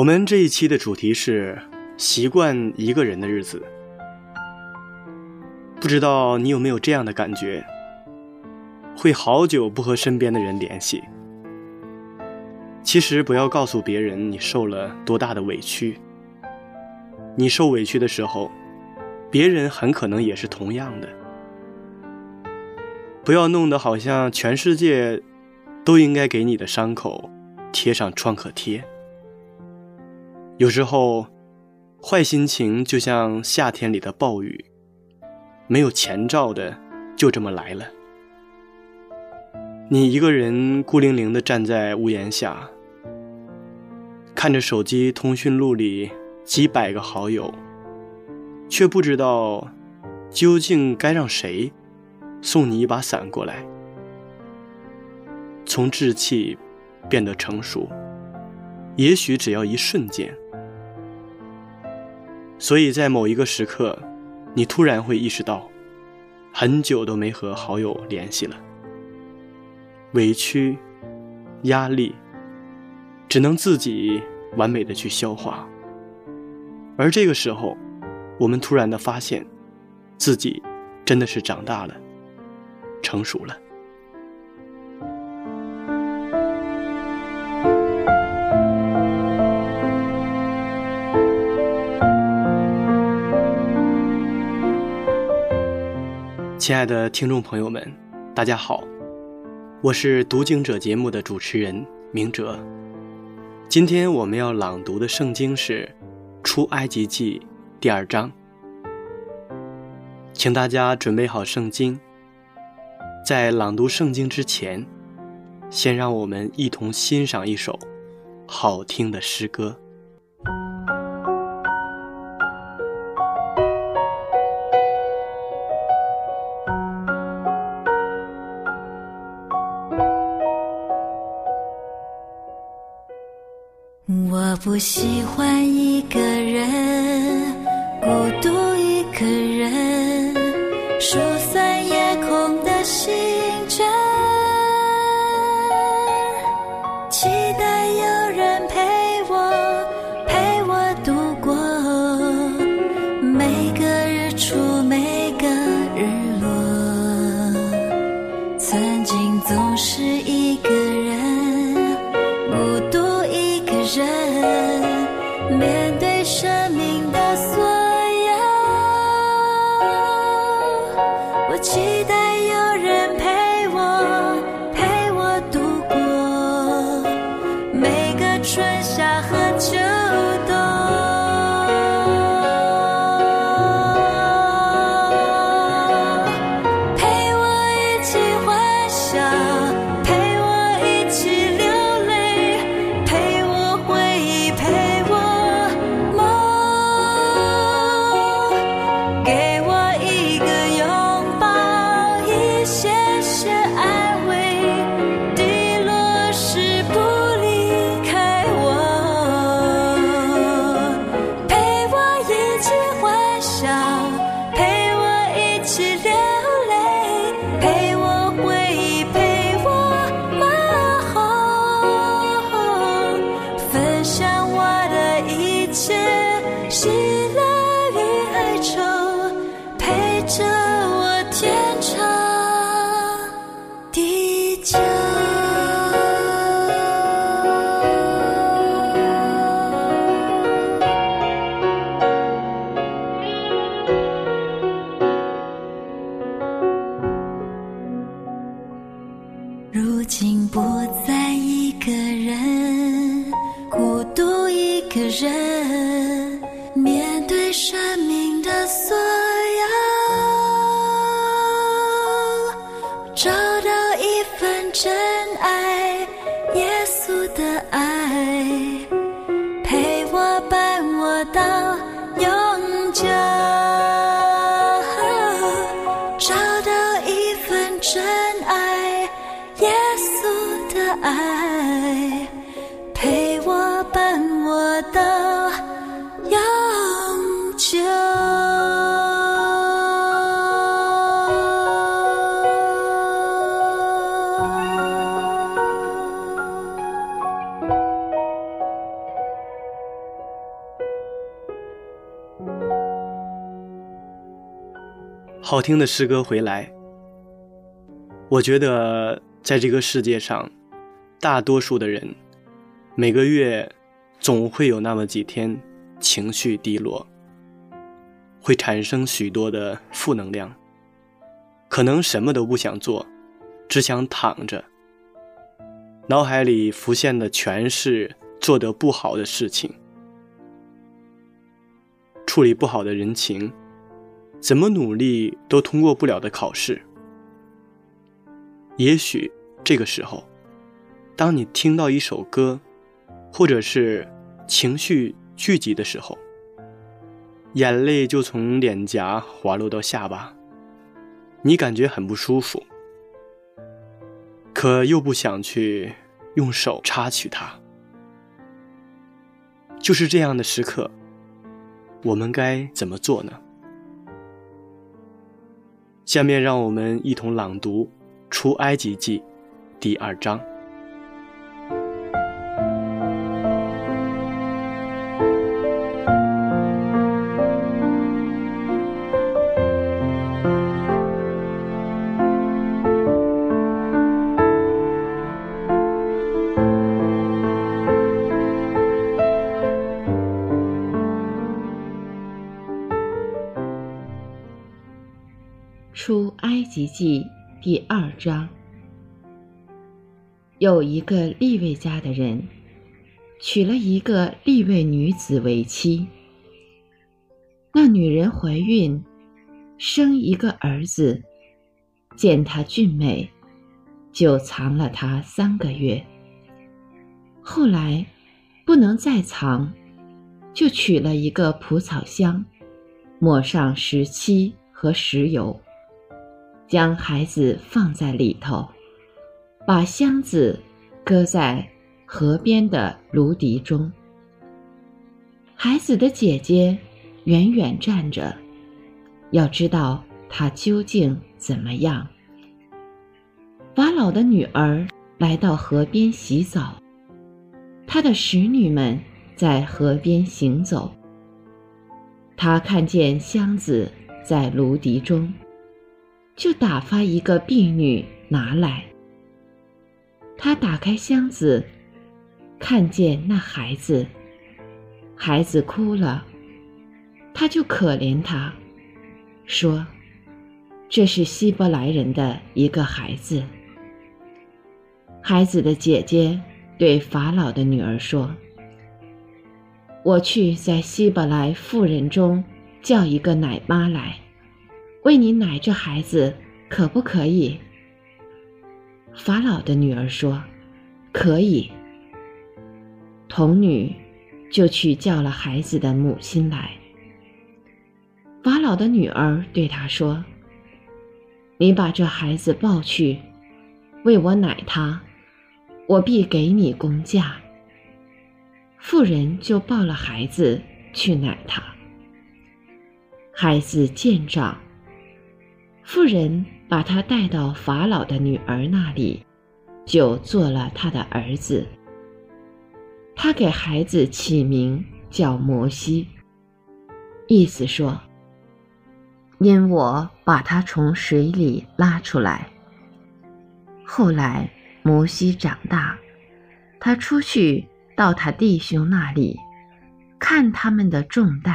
我们这一期的主题是习惯一个人的日子。不知道你有没有这样的感觉？会好久不和身边的人联系。其实不要告诉别人你受了多大的委屈。你受委屈的时候，别人很可能也是同样的。不要弄得好像全世界都应该给你的伤口贴上创可贴。有时候，坏心情就像夏天里的暴雨，没有前兆的就这么来了。你一个人孤零零的站在屋檐下，看着手机通讯录里几百个好友，却不知道究竟该让谁送你一把伞过来。从稚气变得成熟，也许只要一瞬间。所以在某一个时刻，你突然会意识到，很久都没和好友联系了。委屈、压力，只能自己完美的去消化。而这个时候，我们突然的发现，自己真的是长大了，成熟了。亲爱的听众朋友们，大家好，我是读经者节目的主持人明哲。今天我们要朗读的圣经是《出埃及记》第二章，请大家准备好圣经。在朗读圣经之前，先让我们一同欣赏一首好听的诗歌。我不喜欢一个人，孤独一个人，疏散夜空的星好听的诗歌回来，我觉得在这个世界上，大多数的人每个月总会有那么几天情绪低落，会产生许多的负能量，可能什么都不想做，只想躺着，脑海里浮现的全是做得不好的事情，处理不好的人情。怎么努力都通过不了的考试。也许这个时候，当你听到一首歌，或者是情绪聚集的时候，眼泪就从脸颊滑落到下巴，你感觉很不舒服，可又不想去用手插去它。就是这样的时刻，我们该怎么做呢？下面让我们一同朗读《出埃及记》第二章。有一个利未家的人，娶了一个利未女子为妻。那女人怀孕，生一个儿子，见他俊美，就藏了他三个月。后来不能再藏，就取了一个蒲草箱，抹上石漆和石油。将孩子放在里头，把箱子搁在河边的芦荻中。孩子的姐姐远远站着，要知道他究竟怎么样。法老的女儿来到河边洗澡，她的使女们在河边行走。她看见箱子在芦荻中。就打发一个婢女拿来。他打开箱子，看见那孩子，孩子哭了，他就可怜他，说：“这是希伯来人的一个孩子。”孩子的姐姐对法老的女儿说：“我去在希伯来妇人中叫一个奶妈来。”为你奶这孩子，可不可以？法老的女儿说：“可以。”童女就去叫了孩子的母亲来。法老的女儿对他说：“你把这孩子抱去，为我奶他，我必给你工价。”妇人就抱了孩子去奶他。孩子见长。妇人把他带到法老的女儿那里，就做了他的儿子。他给孩子起名叫摩西，意思说：因我把他从水里拉出来。后来摩西长大，他出去到他弟兄那里，看他们的重担，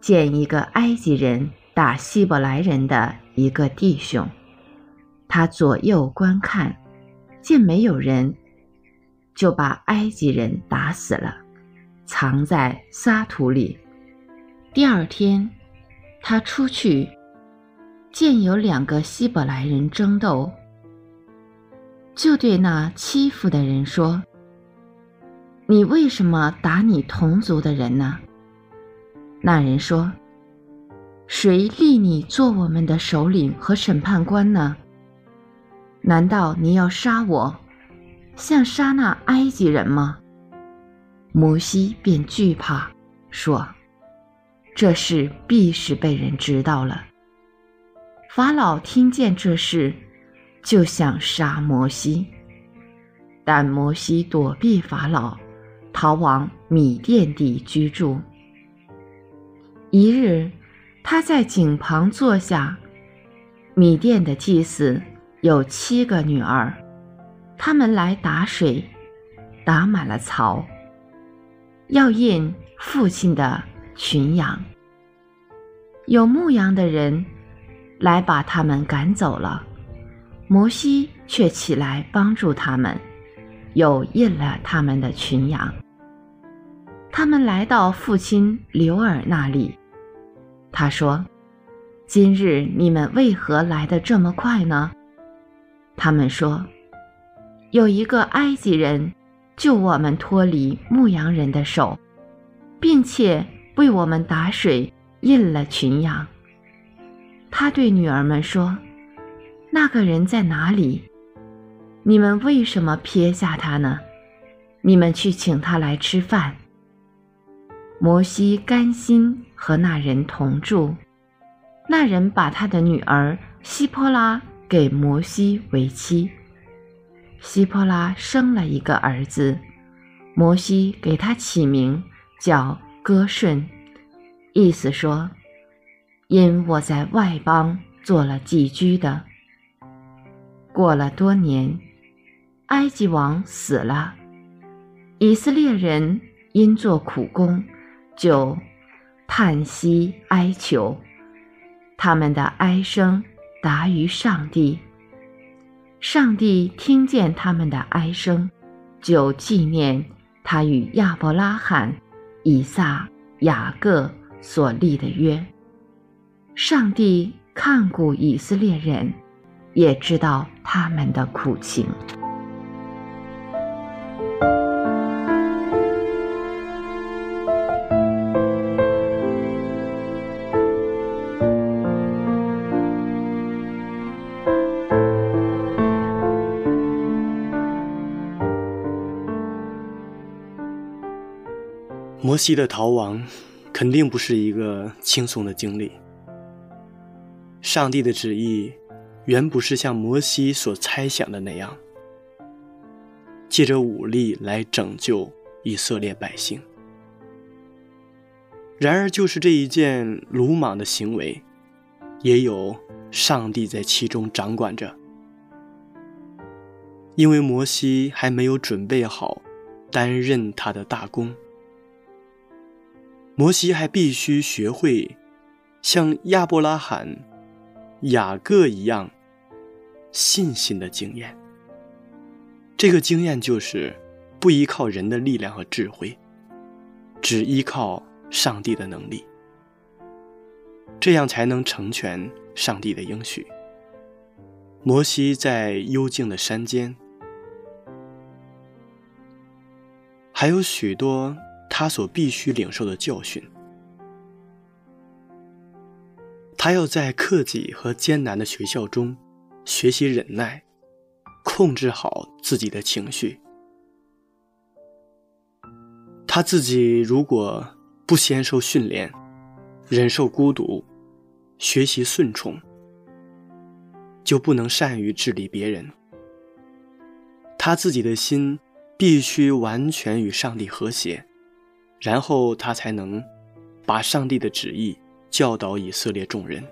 见一个埃及人。打希伯来人的一个弟兄，他左右观看，见没有人，就把埃及人打死了，藏在沙土里。第二天，他出去，见有两个希伯来人争斗，就对那欺负的人说：“你为什么打你同族的人呢？”那人说：“谁立你做我们的首领和审判官呢？难道你要杀我，像杀那埃及人吗？”摩西便惧怕，说：“这事必是被人知道了。”法老听见这事，就想杀摩西，但摩西躲避法老，逃往米甸地居住。一日，他在井旁坐下。米店的祭司有七个女儿，他们来打水，打满了槽，要印父亲的群羊。有牧羊的人来把他们赶走了，摩西却起来帮助他们，又印了他们的群羊。他们来到父亲刘尔那里。他说：“今日你们为何来得这么快呢？”他们说：“有一个埃及人救我们脱离牧羊人的手，并且为我们打水印了群羊。”他对女儿们说：“那个人在哪里？你们为什么撇下他呢？你们去请他来吃饭。”摩西甘心和那人同住，那人把他的女儿希波拉给摩西为妻。希波拉生了一个儿子，摩西给他起名叫歌顺，意思说：因我在外邦做了寄居的。过了多年，埃及王死了，以色列人因做苦工。就叹息哀求，他们的哀声达于上帝。上帝听见他们的哀声，就纪念他与亚伯拉罕、以撒、雅各所立的约。上帝看顾以色列人，也知道他们的苦情。摩西的逃亡肯定不是一个轻松的经历。上帝的旨意原不是像摩西所猜想的那样，借着武力来拯救以色列百姓。然而，就是这一件鲁莽的行为，也有上帝在其中掌管着，因为摩西还没有准备好担任他的大功。摩西还必须学会像亚伯拉罕、雅各一样信心的经验。这个经验就是不依靠人的力量和智慧，只依靠上帝的能力，这样才能成全上帝的应许。摩西在幽静的山间，还有许多。他所必须领受的教训，他要在克己和艰难的学校中学习忍耐，控制好自己的情绪。他自己如果不先受训练，忍受孤独，学习顺从，就不能善于治理别人。他自己的心必须完全与上帝和谐。然后他才能把上帝的旨意教导以色列众人，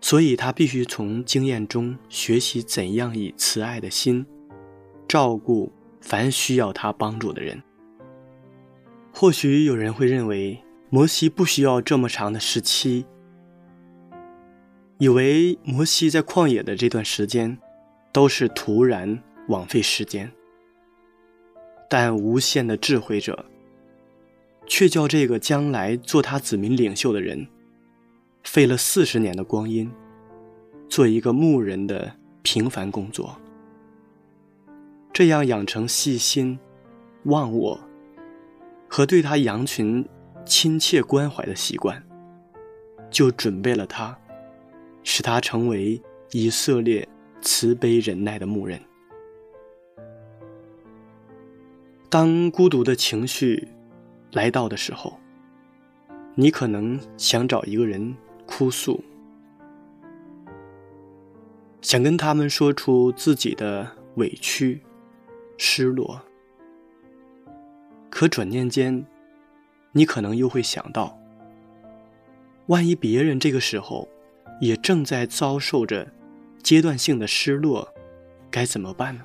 所以他必须从经验中学习怎样以慈爱的心照顾凡需要他帮助的人。或许有人会认为摩西不需要这么长的时期，以为摩西在旷野的这段时间都是徒然枉费时间。但无限的智慧者，却叫这个将来做他子民领袖的人，费了四十年的光阴，做一个牧人的平凡工作。这样养成细心、忘我和对他羊群亲切关怀的习惯，就准备了他，使他成为以色列慈悲忍耐的牧人。当孤独的情绪来到的时候，你可能想找一个人哭诉，想跟他们说出自己的委屈、失落。可转念间，你可能又会想到：万一别人这个时候也正在遭受着阶段性的失落，该怎么办呢？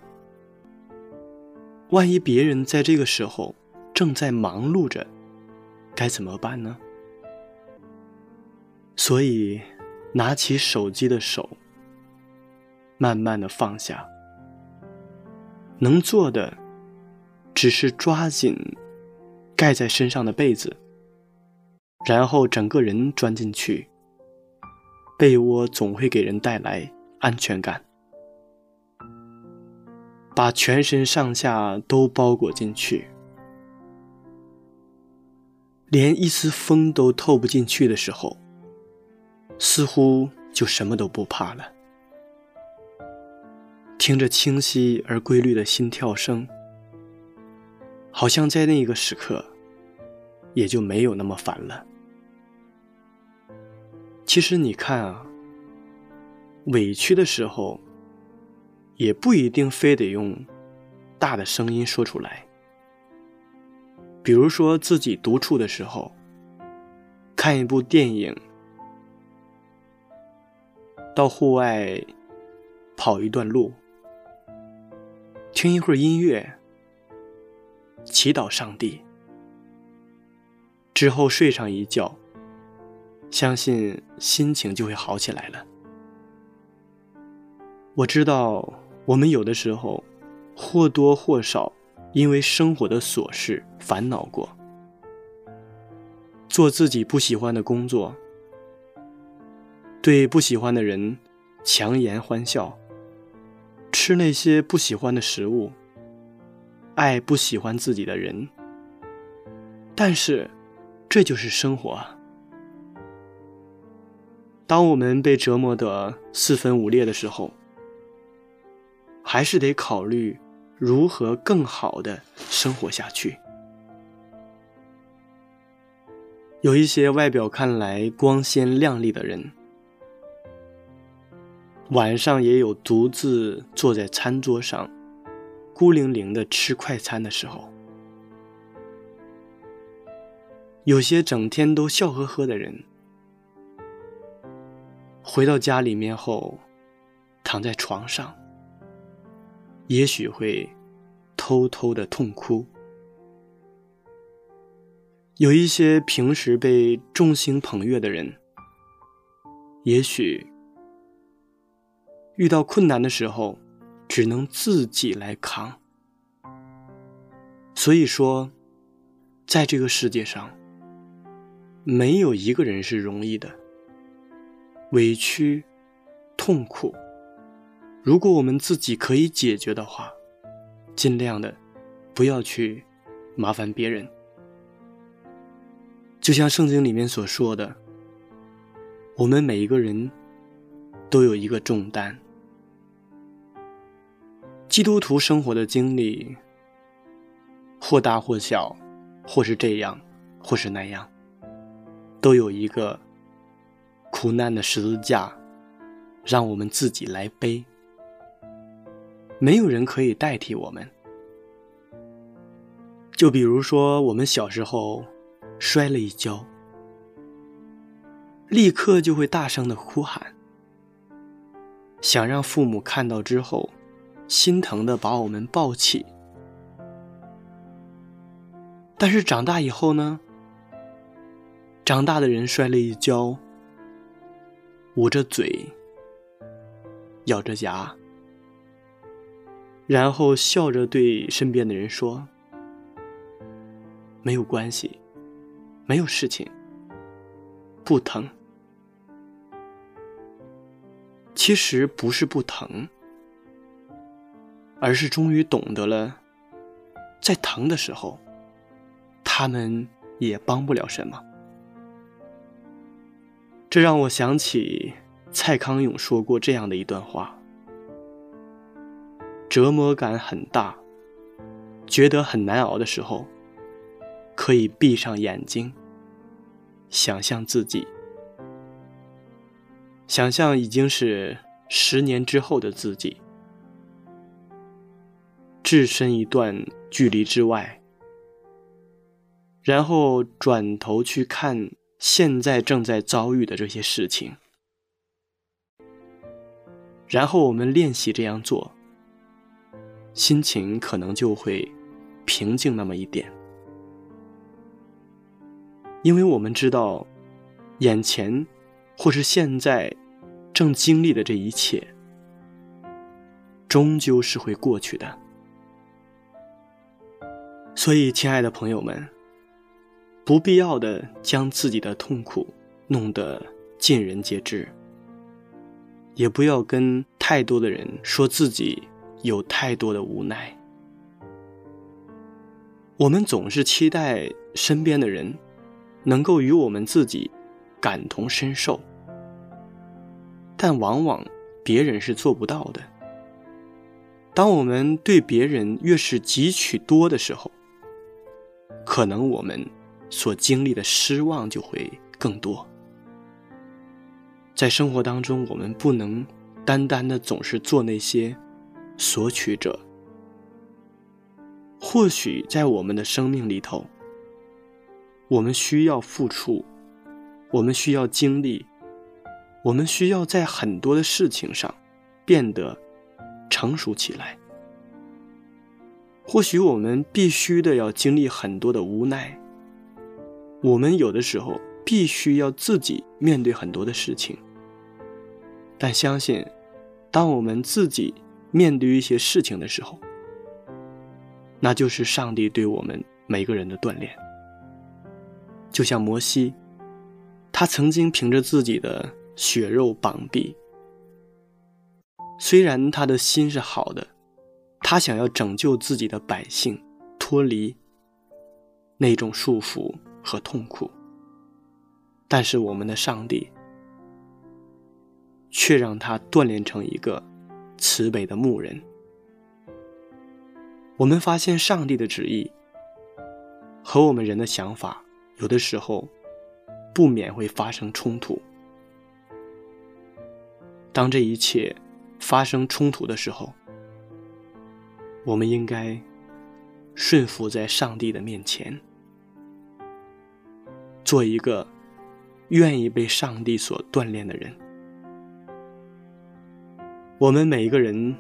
万一别人在这个时候正在忙碌着，该怎么办呢？所以，拿起手机的手，慢慢的放下。能做的，只是抓紧盖在身上的被子，然后整个人钻进去。被窝总会给人带来安全感。把全身上下都包裹进去，连一丝风都透不进去的时候，似乎就什么都不怕了。听着清晰而规律的心跳声，好像在那个时刻，也就没有那么烦了。其实你看啊，委屈的时候。也不一定非得用大的声音说出来。比如说自己独处的时候，看一部电影，到户外跑一段路，听一会儿音乐，祈祷上帝，之后睡上一觉，相信心情就会好起来了。我知道。我们有的时候，或多或少因为生活的琐事烦恼过，做自己不喜欢的工作，对不喜欢的人强颜欢笑，吃那些不喜欢的食物，爱不喜欢自己的人。但是，这就是生活啊！当我们被折磨得四分五裂的时候，还是得考虑如何更好的生活下去。有一些外表看来光鲜亮丽的人，晚上也有独自坐在餐桌上，孤零零的吃快餐的时候；有些整天都笑呵呵的人，回到家里面后，躺在床上。也许会偷偷的痛哭。有一些平时被众星捧月的人，也许遇到困难的时候，只能自己来扛。所以说，在这个世界上，没有一个人是容易的。委屈、痛苦。如果我们自己可以解决的话，尽量的不要去麻烦别人。就像圣经里面所说的，我们每一个人都有一个重担。基督徒生活的经历，或大或小，或是这样，或是那样，都有一个苦难的十字架，让我们自己来背。没有人可以代替我们。就比如说，我们小时候摔了一跤，立刻就会大声的哭喊，想让父母看到之后，心疼的把我们抱起。但是长大以后呢？长大的人摔了一跤，捂着嘴，咬着牙。然后笑着对身边的人说：“没有关系，没有事情，不疼。其实不是不疼，而是终于懂得了，在疼的时候，他们也帮不了什么。”这让我想起蔡康永说过这样的一段话。折磨感很大，觉得很难熬的时候，可以闭上眼睛，想象自己，想象已经是十年之后的自己，置身一段距离之外，然后转头去看现在正在遭遇的这些事情，然后我们练习这样做。心情可能就会平静那么一点，因为我们知道，眼前或是现在正经历的这一切，终究是会过去的。所以，亲爱的朋友们，不必要的将自己的痛苦弄得尽人皆知，也不要跟太多的人说自己。有太多的无奈，我们总是期待身边的人能够与我们自己感同身受，但往往别人是做不到的。当我们对别人越是汲取多的时候，可能我们所经历的失望就会更多。在生活当中，我们不能单单的总是做那些。索取者，或许在我们的生命里头，我们需要付出，我们需要经历，我们需要在很多的事情上变得成熟起来。或许我们必须的要经历很多的无奈，我们有的时候必须要自己面对很多的事情。但相信，当我们自己。面对一些事情的时候，那就是上帝对我们每个人的锻炼。就像摩西，他曾经凭着自己的血肉膀臂，虽然他的心是好的，他想要拯救自己的百姓脱离那种束缚和痛苦，但是我们的上帝却让他锻炼成一个。慈悲的牧人，我们发现上帝的旨意和我们人的想法，有的时候不免会发生冲突。当这一切发生冲突的时候，我们应该顺服在上帝的面前，做一个愿意被上帝所锻炼的人。我们每一个人，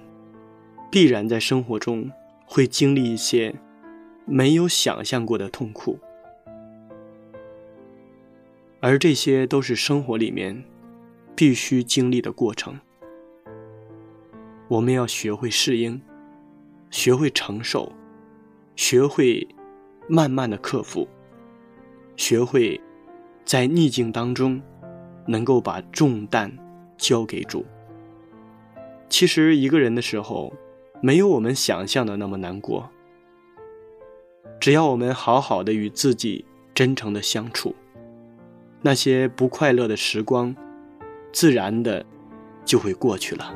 必然在生活中会经历一些没有想象过的痛苦，而这些都是生活里面必须经历的过程。我们要学会适应，学会承受，学会慢慢的克服，学会在逆境当中能够把重担交给主。其实一个人的时候，没有我们想象的那么难过。只要我们好好的与自己真诚的相处，那些不快乐的时光，自然的就会过去了。